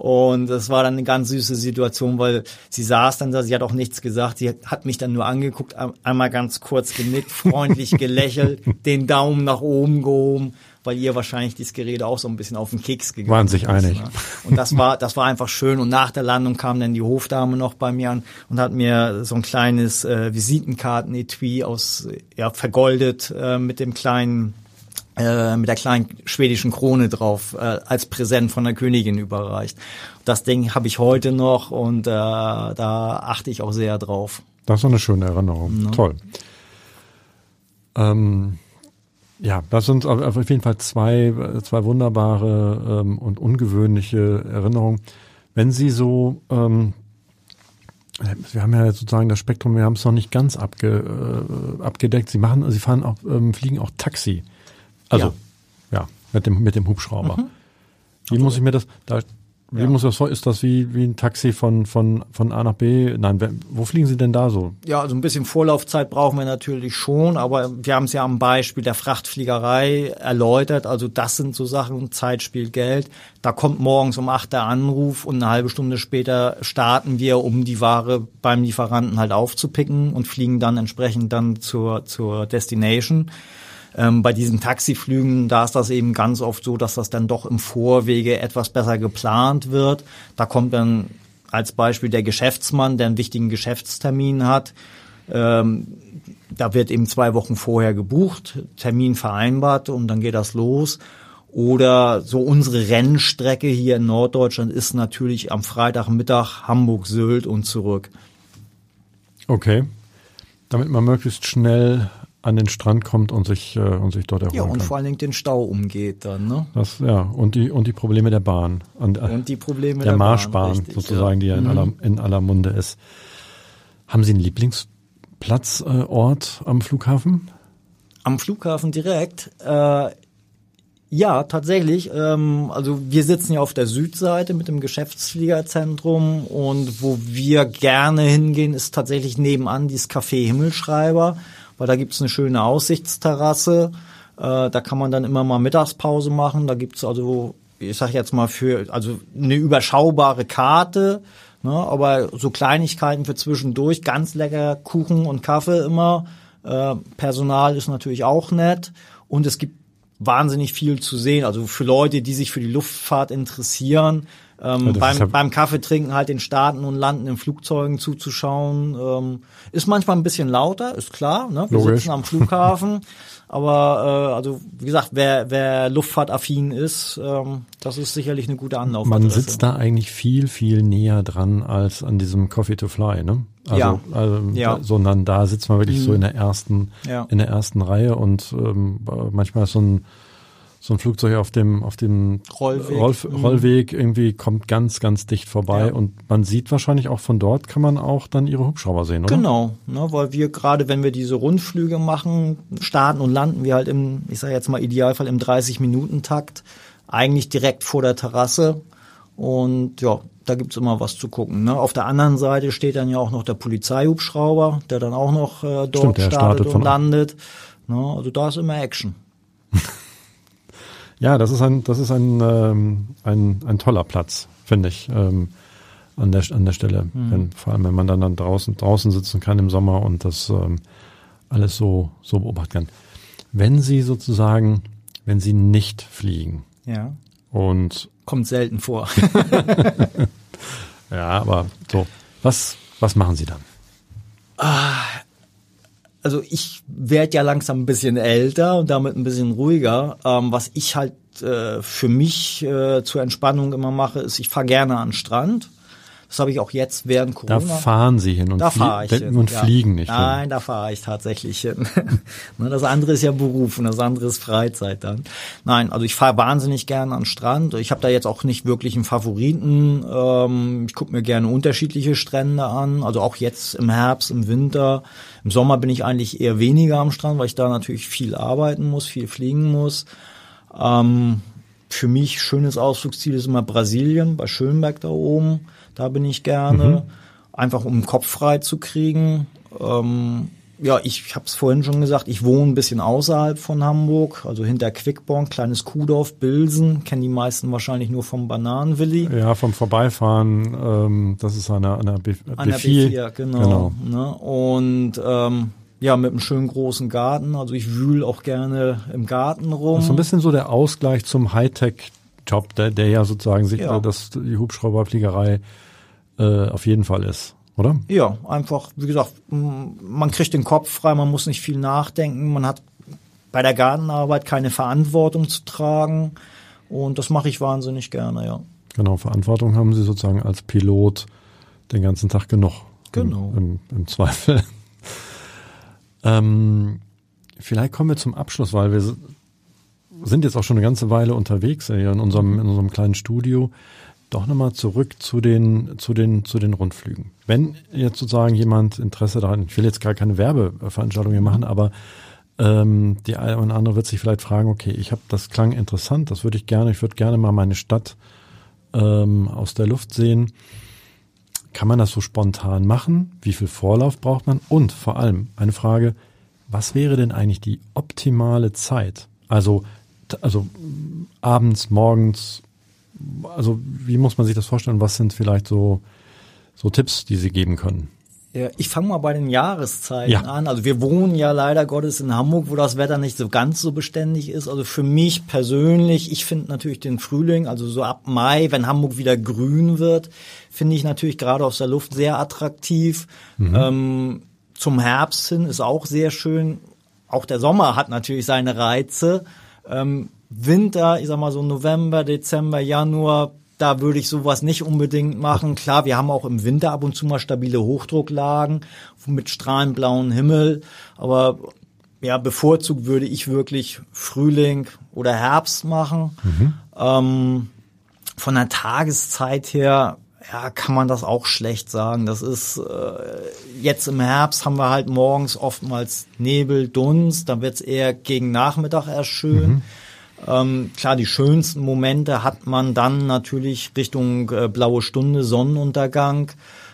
Und es war dann eine ganz süße Situation, weil sie saß dann da, sie hat auch nichts gesagt, sie hat mich dann nur angeguckt, einmal ganz kurz genickt, freundlich gelächelt, <laughs> den Daumen nach oben gehoben, weil ihr wahrscheinlich dieses Gerede auch so ein bisschen auf den Keks gegangen Waren sich ist, einig. Ne? Und das war, das war einfach schön. Und nach der Landung kam dann die Hofdame noch bei mir an und hat mir so ein kleines äh, Visitenkarten-Etui aus, ja, vergoldet äh, mit dem kleinen äh, mit der kleinen schwedischen Krone drauf äh, als Präsent von der Königin überreicht. Das Ding habe ich heute noch und äh, da achte ich auch sehr drauf. Das ist eine schöne Erinnerung. Ja. Toll. Ähm, ja, das sind auf jeden Fall zwei, zwei wunderbare ähm, und ungewöhnliche Erinnerungen. Wenn Sie so, ähm, wir haben ja sozusagen das Spektrum, wir haben es noch nicht ganz abge, äh, abgedeckt. Sie machen, Sie fahren auch, ähm, fliegen auch Taxi. Also, ja, ja mit dem, mit dem Hubschrauber. Mhm. Wie muss ich mir das, da, wie ja. muss das, ist das wie, wie ein Taxi von, von, von A nach B? Nein, wo fliegen Sie denn da so? Ja, also ein bisschen Vorlaufzeit brauchen wir natürlich schon, aber wir haben es ja am Beispiel der Frachtfliegerei erläutert. Also das sind so Sachen, Zeit spielt Geld. Da kommt morgens um acht der Anruf und eine halbe Stunde später starten wir, um die Ware beim Lieferanten halt aufzupicken und fliegen dann entsprechend dann zur, zur Destination. Ähm, bei diesen Taxiflügen, da ist das eben ganz oft so, dass das dann doch im Vorwege etwas besser geplant wird. Da kommt dann als Beispiel der Geschäftsmann, der einen wichtigen Geschäftstermin hat. Ähm, da wird eben zwei Wochen vorher gebucht, Termin vereinbart und dann geht das los. Oder so unsere Rennstrecke hier in Norddeutschland ist natürlich am Freitagmittag Hamburg-Sylt und zurück. Okay. Damit man möglichst schnell an den Strand kommt und sich äh, und sich dort erholen Ja, und kann. vor allen Dingen den Stau umgeht dann, ne? Das ja und die und die Probleme der Bahn und, äh, und die Probleme der, der Marschbahn richtig, sozusagen, ja. die ja in, mhm. aller, in aller Munde ist. Haben Sie einen Lieblingsplatzort äh, am Flughafen? Am Flughafen direkt. Äh, ja, tatsächlich. Ähm, also wir sitzen ja auf der Südseite mit dem Geschäftsfliegerzentrum und wo wir gerne hingehen, ist tatsächlich nebenan dieses Café Himmelschreiber weil da gibt's eine schöne Aussichtsterrasse. Äh, da kann man dann immer mal Mittagspause machen. Da gibt's also, ich sag jetzt mal für, also eine überschaubare Karte. Ne, aber so Kleinigkeiten für zwischendurch, ganz lecker Kuchen und Kaffee immer. Äh, Personal ist natürlich auch nett und es gibt wahnsinnig viel zu sehen. Also für Leute, die sich für die Luftfahrt interessieren, Ähm, beim, ja- beim Kaffeetrinken halt den Starten und Landen in Flugzeugen zuzuschauen. Ähm, ist manchmal ein bisschen lauter, ist klar. Ne? Wir Logisch. sitzen am Flughafen. <laughs> aber äh, also wie gesagt, wer, wer luftfahrtaffin ist, ähm, das ist sicherlich eine gute Anlaufadresse. Man sitzt da eigentlich viel, viel näher dran als an diesem Coffee to Fly, ne? Also, Ja. also Ja. Da, sondern da sitzt man wirklich so in der ersten, Ja. in der ersten Reihe und ähm, manchmal ist so ein so ein Flugzeug auf dem auf dem Rollweg. Rollf- Rollweg irgendwie kommt ganz ganz dicht vorbei Ja. und man sieht wahrscheinlich auch von dort kann man auch dann ihre Hubschrauber sehen, oder? Genau, ne, weil wir gerade, wenn wir diese Rundflüge machen, starten und landen wir halt im, ich sage jetzt mal Idealfall im 30-Minuten-Takt, eigentlich direkt vor der Terrasse. Und ja, da gibt's immer was zu gucken. Ne? Auf der anderen Seite steht dann ja auch noch der Polizeihubschrauber, der dann auch noch äh, dort Stimmt, startet startet und landet. Ne? Also da ist immer Action. <laughs> Ja, das ist ein, das ist ein, ähm, ein, ein toller Platz, finde ich, ähm, an der, an der Stelle. Mhm. Wenn, vor allem, wenn man dann, dann draußen, draußen sitzen kann im Sommer und das ähm, alles so, so beobachten kann. Wenn Sie sozusagen, wenn Sie nicht fliegen Ja. und, Kommt selten vor. <laughs> ja, aber so, was, was machen Sie dann? Also ich werde ja langsam ein bisschen älter und damit ein bisschen ruhiger. Ähm, was ich halt äh, für mich äh, zur Entspannung immer mache, ist, ich fahre gerne an den Strand. Das habe ich auch jetzt während Da Corona. fahren Sie hin und, Da flie- ich hin. und ja. fliegen nicht. Nein, da fahre ich tatsächlich hin. <laughs> Ne, das andere ist ja Beruf und das andere ist Freizeit dann. Nein, also ich fahre wahnsinnig gerne an den Strand. Ich habe da jetzt auch nicht wirklich einen Favoriten. Ähm, ich gucke mir gerne unterschiedliche Strände an. Also auch jetzt im Herbst, im Winter. Im Sommer bin ich eigentlich eher weniger am Strand, weil ich da natürlich viel arbeiten muss, viel fliegen muss. Ähm, für mich schönes Ausflugsziel ist immer Brasilien, bei Schönberg da oben. Da bin ich gerne. Einfach um den Kopf frei zu kriegen. Ähm, ja, ich habe es vorhin schon gesagt, ich wohne ein bisschen außerhalb von Hamburg, also hinter Quickborn, kleines Kuhdorf, Bilsen, kennen die meisten wahrscheinlich nur vom Bananenwilli. Ja, vom Vorbeifahren, ähm, das ist an der, an der, B, An der B4. B4, genau. Ne? Und ähm, ja, mit einem schönen großen Garten. Also ich wühl auch gerne im Garten rum. Das ist so ein bisschen so der Ausgleich zum Hightech-Job, der, der ja sozusagen sich, Ja. dass die Hubschrauberfliegerei äh, auf jeden Fall ist, oder? Ja, einfach, wie gesagt, man kriegt den Kopf frei, man muss nicht viel nachdenken, man hat bei der Gartenarbeit keine Verantwortung zu tragen und das mache ich wahnsinnig gerne, ja. Genau, Verantwortung haben Sie sozusagen als Pilot den ganzen Tag genug. Genau. Im, im, im Zweifel. <laughs> ähm, vielleicht kommen wir zum Abschluss, weil wir sind jetzt auch schon eine ganze Weile unterwegs äh, hier in unserem, in unserem kleinen Studio. Doch nochmal zurück zu den, zu den, zu den Rundflügen. Wenn jetzt sozusagen jemand Interesse daran, ich will jetzt gar keine Werbeveranstaltung hier machen, aber ähm, die eine oder andere wird sich vielleicht fragen, okay, ich habe das klang interessant, das würde ich gerne, ich würde gerne mal meine Stadt ähm, aus der Luft sehen. Kann man das so spontan machen? Wie viel Vorlauf braucht man? Und vor allem eine Frage, was wäre denn eigentlich die optimale Zeit? Also, also abends, morgens, also wie muss man sich das vorstellen? Was sind vielleicht so, so Tipps, die Sie geben können? Ja, ich fange mal bei den Jahreszeiten Ja. an. Also wir wohnen ja leider Gottes in Hamburg, wo das Wetter nicht so ganz so beständig ist. Also für mich persönlich, ich finde natürlich den Frühling, also so ab Mai, wenn Hamburg wieder grün wird, finde ich natürlich gerade aus der Luft sehr attraktiv. Ähm, zum Herbst hin ist auch sehr schön. Auch der Sommer hat natürlich seine Reize. Ähm, Winter, ich sag mal so November, Dezember, Januar, da würde ich sowas nicht unbedingt machen. Klar, wir haben auch im Winter ab und zu mal stabile Hochdrucklagen mit strahlend blauen Himmel, aber ja, bevorzugt würde ich wirklich Frühling oder Herbst machen. Ähm, von der Tageszeit her, ja, kann man das auch schlecht sagen. Das ist äh, jetzt im Herbst haben wir halt morgens oftmals Nebel, Dunst, dann wird's eher gegen Nachmittag erst schön. Ähm, klar, die schönsten Momente hat man dann natürlich Richtung äh, blaue Stunde, Sonnenuntergang.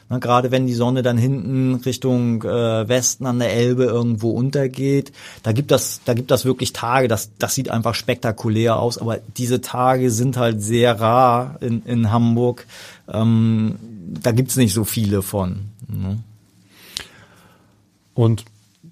Na, gerade wenn die Sonne dann hinten Richtung äh, Westen an der Elbe irgendwo untergeht, da gibt das, da gibt das wirklich Tage, das, das sieht einfach spektakulär aus, aber diese Tage sind halt sehr rar in, in Hamburg. Ähm, da gibt's nicht so viele von. Ne? Und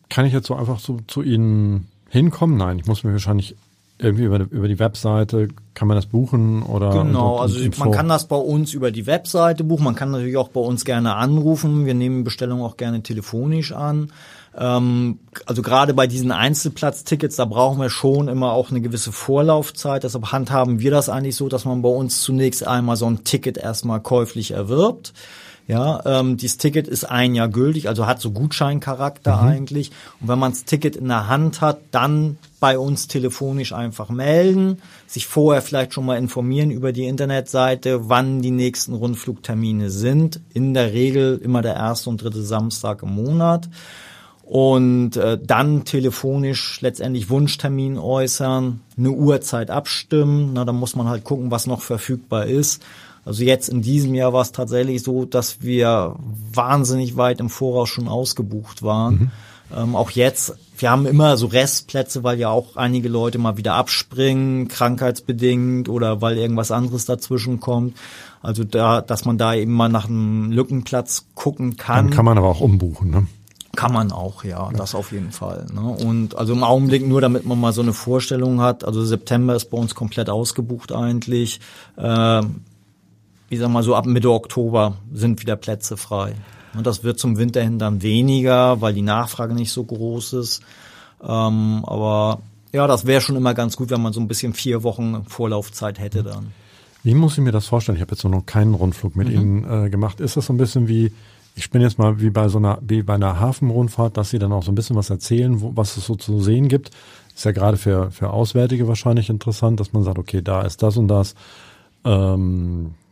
kann ich jetzt so einfach so zu Ihnen hinkommen? Nein, ich muss mich wahrscheinlich irgendwie über, über die Webseite kann man das buchen oder genau also man kann das bei uns über die Webseite buchen man kann natürlich auch bei uns gerne anrufen. Wir nehmen Bestellungen auch gerne telefonisch an. Ähm, also gerade bei diesen Einzelplatztickets da brauchen wir schon immer auch eine gewisse Vorlaufzeit. Deshalb handhaben wir das eigentlich so dass man bei uns zunächst einmal so ein Ticket erstmal käuflich erwirbt ja, ähm, dieses Ticket ist ein Jahr gültig, also hat so Gutscheincharakter mhm. eigentlich. Und wenn man das Ticket in der Hand hat, dann bei uns telefonisch einfach melden, sich vorher vielleicht schon mal informieren über die Internetseite, wann die nächsten Rundflugtermine sind. In der Regel immer der erste und dritte Samstag im Monat. Und äh, dann telefonisch letztendlich Wunschtermin äußern, eine Uhrzeit abstimmen. Na, dann muss man halt gucken, was noch verfügbar ist. Also jetzt in diesem Jahr war es tatsächlich so, dass wir wahnsinnig weit im Voraus schon ausgebucht waren. Mhm. Ähm, auch jetzt, wir haben immer so Restplätze, weil ja auch einige Leute mal wieder abspringen, krankheitsbedingt oder weil irgendwas anderes dazwischen kommt. Also da, dass man da eben mal nach einem Lückenplatz gucken kann. Dann kann man aber auch umbuchen, ne? Kann man auch, ja, ja, das auf jeden Fall. Ne? Und also im Augenblick nur, damit man mal so eine Vorstellung hat. Also September ist bei uns komplett ausgebucht eigentlich. Äh, ich sag mal so ab Mitte Oktober sind wieder Plätze frei. Und das wird zum Winter hin dann weniger, weil die Nachfrage nicht so groß ist. Ähm, aber ja, das wäre schon immer ganz gut, wenn man so ein bisschen vier Wochen Vorlaufzeit hätte dann. Wie muss ich mir das vorstellen? Ich habe jetzt noch keinen Rundflug mit mhm. Ihnen äh, gemacht. Ist das so ein bisschen wie, ich bin jetzt mal wie bei so einer, wie bei einer Hafenrundfahrt, dass Sie dann auch so ein bisschen was erzählen, wo, was es so zu sehen gibt? Ist ja gerade für, für Auswärtige wahrscheinlich interessant, dass man sagt, okay, da ist das und das. Ähm, äh,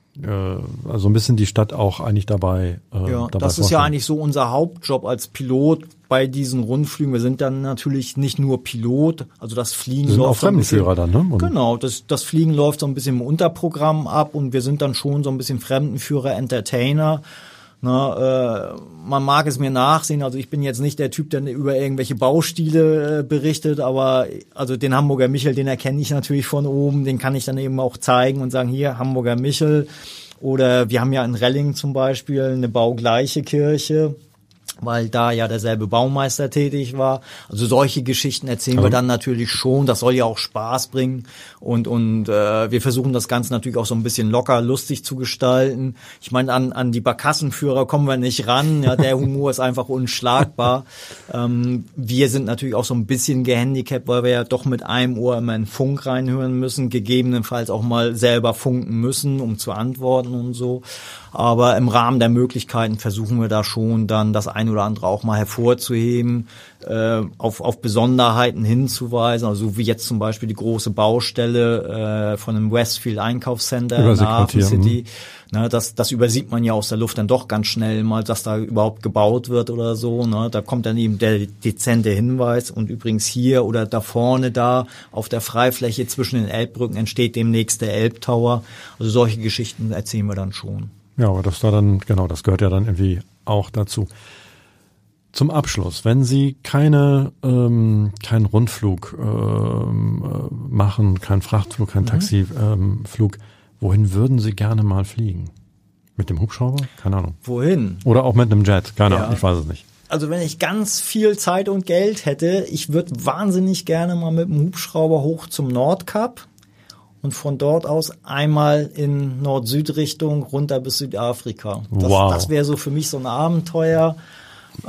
also ein bisschen die Stadt auch eigentlich dabei. Äh, ja, dabei das ist ja eigentlich so unser Hauptjob als Pilot bei diesen Rundflügen. Wir sind dann natürlich nicht nur Pilot, also das Fliegen sind läuft auch Fremdenführer dann, ne? Und genau, das, das Fliegen läuft so ein bisschen im Unterprogramm ab und wir sind dann schon so ein bisschen Fremdenführer, Entertainer. Na, äh, man mag es mir nachsehen, also ich bin jetzt nicht der Typ, der über irgendwelche Baustile äh, berichtet, aber also den Hamburger Michel, den erkenne ich natürlich von oben, den kann ich dann eben auch zeigen und sagen, hier, Hamburger Michel. Oder wir haben ja in Relling zum Beispiel eine baugleiche Kirche weil da ja derselbe Baumeister tätig war. Also solche Geschichten erzählen Aber wir dann natürlich schon. Das soll ja auch Spaß bringen und und äh, wir versuchen das Ganze natürlich auch so ein bisschen locker, lustig zu gestalten. Ich meine, an an die Barkassenführer kommen wir nicht ran. Ja, der Humor ist einfach unschlagbar. <laughs> ähm, wir sind natürlich auch so ein bisschen gehandicapt, weil wir ja doch mit einem Ohr immer in Funk reinhören müssen, gegebenenfalls auch mal selber funken müssen, um zu antworten und so. Aber im Rahmen der Möglichkeiten versuchen wir da schon dann das eine oder andere auch mal hervorzuheben, äh, auf, auf Besonderheiten hinzuweisen, also wie jetzt zum Beispiel die große Baustelle äh, von einem Westfield Einkaufscenter in der Hafen City. Ne, das, das übersieht man ja aus der Luft dann doch ganz schnell mal, dass da überhaupt gebaut wird oder so. Ne? Da kommt dann eben der dezente Hinweis und übrigens hier oder da vorne da auf der Freifläche zwischen den Elbbrücken entsteht demnächst der Elbtower. Also solche Geschichten erzählen wir dann schon. Ja, aber das da dann, genau, das gehört ja dann irgendwie auch dazu. Zum Abschluss, wenn Sie keine, ähm, keinen Rundflug ähm, äh, machen, keinen Frachtflug, keinen mhm. Taxiflug, ähm, wohin würden Sie gerne mal fliegen? Mit dem Hubschrauber? Keine Ahnung. Wohin? Oder auch mit einem Jet? Keine ja. Ahnung, ich weiß es nicht. Also wenn ich ganz viel Zeit und Geld hätte, ich würde wahnsinnig gerne mal mit dem Hubschrauber hoch zum Nordkap und von dort aus einmal in Nord-Süd-Richtung runter bis Südafrika. Das, wow. das wäre so für mich so ein Abenteuer.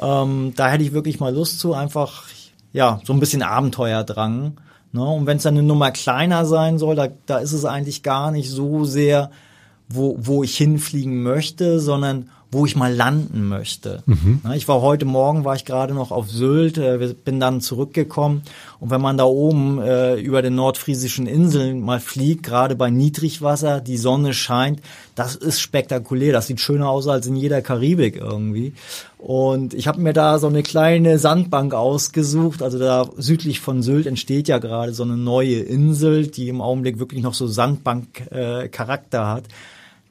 Ähm, da hätte ich wirklich mal Lust zu, einfach ja so ein bisschen Abenteuerdrang. Ne? Und wenn es dann eine Nummer kleiner sein soll, da, da ist es eigentlich gar nicht so sehr, wo, wo ich hinfliegen möchte, sondern wo ich mal landen möchte. Mhm. Ich war heute Morgen, war ich gerade noch auf Sylt, äh, bin dann zurückgekommen und wenn man da oben äh, über den nordfriesischen Inseln mal fliegt, gerade bei Niedrigwasser, die Sonne scheint, das ist spektakulär, das sieht schöner aus als in jeder Karibik irgendwie. Und ich habe mir da so eine kleine Sandbank ausgesucht, also da südlich von Sylt entsteht ja gerade so eine neue Insel, die im Augenblick wirklich noch so Sandbank-Charakter äh, hat.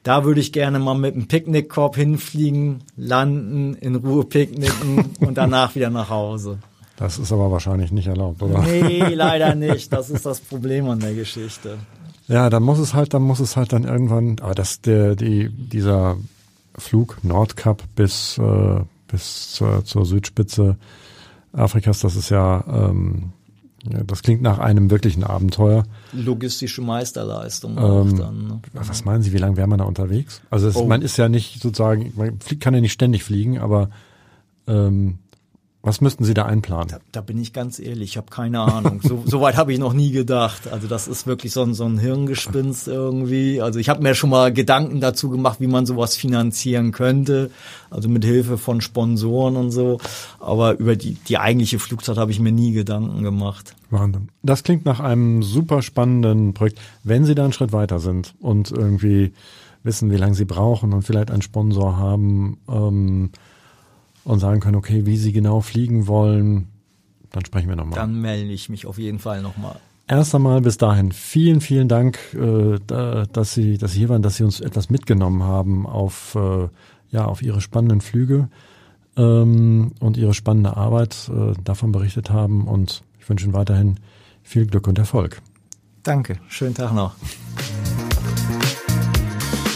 Da würde ich gerne mal mit einem Picknickkorb hinfliegen, landen, in Ruhe picknicken <laughs> und danach wieder nach Hause. Das ist aber wahrscheinlich nicht erlaubt, oder? Nee, <laughs> leider nicht. Das ist das Problem an der Geschichte. Ja, dann muss es halt, dann muss es halt dann irgendwann, aber das, der, die, dieser Flug Nordkap bis, äh, bis zur, zur Südspitze Afrikas, das ist ja, ähm, Ja, das klingt nach einem wirklichen Abenteuer. Logistische Meisterleistung auch Ähm, dann. Ne? Was meinen Sie, wie lange wäre man da unterwegs? Also es, Oh. man ist ja nicht sozusagen, man fliegt, kann ja nicht ständig fliegen, aber ähm, was müssten Sie da einplanen? Da, da bin ich ganz ehrlich, ich habe keine Ahnung. So, <laughs> so weit habe ich noch nie gedacht. Also das ist wirklich so ein, so ein Hirngespinst irgendwie. Also ich habe mir schon mal Gedanken dazu gemacht, wie man sowas finanzieren könnte. Also mit Hilfe von Sponsoren und so. Aber über die, die eigentliche Flugzeit habe ich mir nie Gedanken gemacht. Wahnsinn. Das klingt nach einem super spannenden Projekt. Wenn Sie da einen Schritt weiter sind und irgendwie wissen, wie lange Sie brauchen und vielleicht einen Sponsor haben ähm, und sagen können, okay, wie Sie genau fliegen wollen, dann sprechen wir nochmal. Dann melde ich mich auf jeden Fall nochmal. Erst einmal bis dahin vielen, vielen Dank, äh, da, dass Sie, dass Sie hier waren, dass Sie uns etwas mitgenommen haben auf, äh, ja, auf Ihre spannenden Flüge ähm, und Ihre spannende Arbeit äh, davon berichtet haben. Und ich wünsche Ihnen weiterhin viel Glück und Erfolg. Danke, schönen Tag noch.